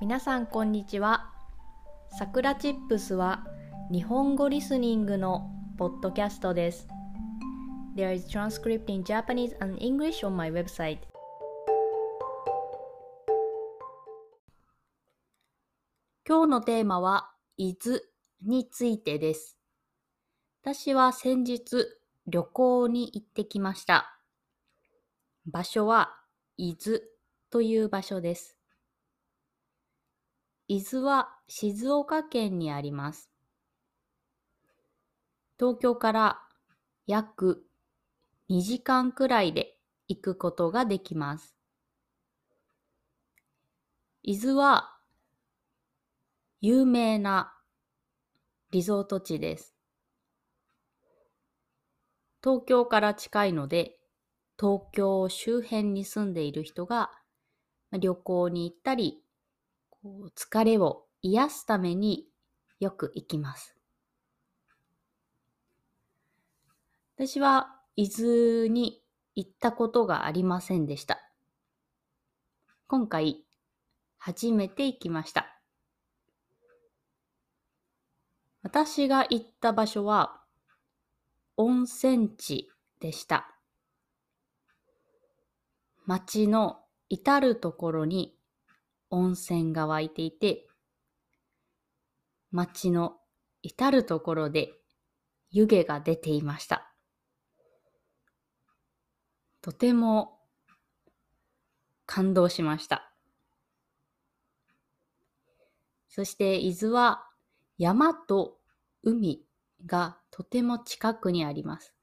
皆さんこんにちは。さくらチップスは日本語リスニングのポッドキャストです。There is transcript in Japanese and English on my website. 今日のテーマは伊豆についてです。私は先日旅行に行ってきました。場所は伊豆という場所です。伊豆は静岡県にあります。東京から約2時間くらいで行くことができます。伊豆は有名なリゾート地です。東京から近いので、東京周辺に住んでいる人が旅行に行ったり、こう疲れを癒すためによく行きます。私は伊豆に行ったことがありませんでした。今回、初めて行きました。私が行った場所は温泉地でした。街の至るところに温泉が湧いていて、街の至るところで湯気が出ていました。とても感動しました。そして伊豆は山と海がとても近くにあります。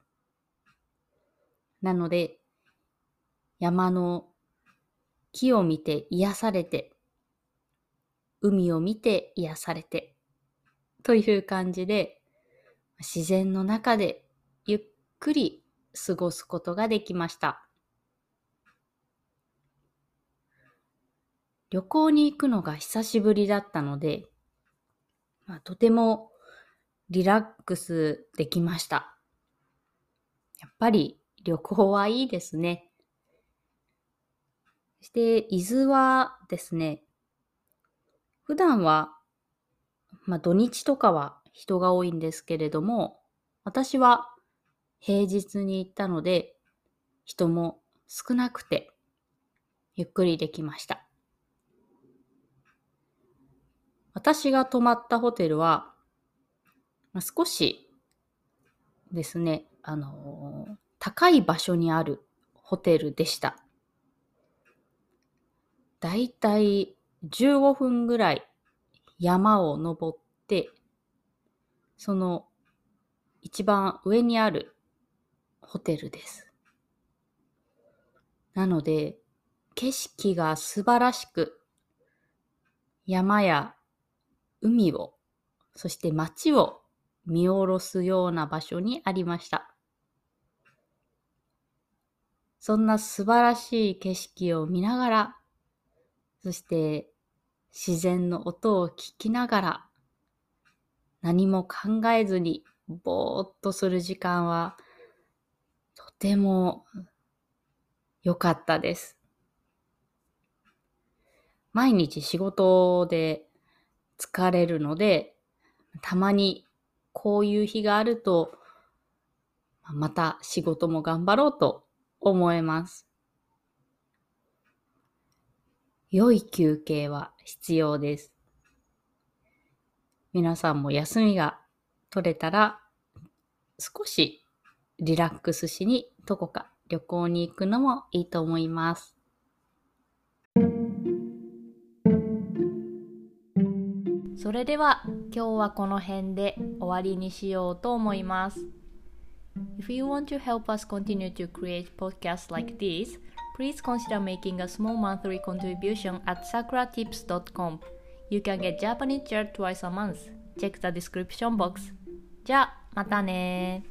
なので、山の木を見て癒されて、海を見て癒されて、という感じで、自然の中でゆっくり過ごすことができました。旅行に行くのが久しぶりだったので、まあ、とてもリラックスできました。やっぱり旅行はいいですね。そして、伊豆はですね、普段は、まあ土日とかは人が多いんですけれども、私は平日に行ったので、人も少なくて、ゆっくりできました。私が泊まったホテルは、まあ、少しですね、あのー、高い場所にあるホテルでした。だいたい15分ぐらい山を登って、その一番上にあるホテルです。なので、景色が素晴らしく、山や海を、そして街を見下ろすような場所にありました。そんな素晴らしい景色を見ながら、そして自然の音を聞きながら、何も考えずにぼーっとする時間は、とても良かったです。毎日仕事で疲れるので、たまにこういう日があると、また仕事も頑張ろうと思えます。良い休憩は必要です。皆さんも休みが取れたら少しリラックスしにどこか旅行に行くのもいいと思います。それでは今日はこの辺で終わりにしようと思います。If you want to help us continue to create podcasts like this, please consider making a small monthly contribution at sakuratips.com. You can get Japanese chair twice a month. Check the description box. じゃあ、またね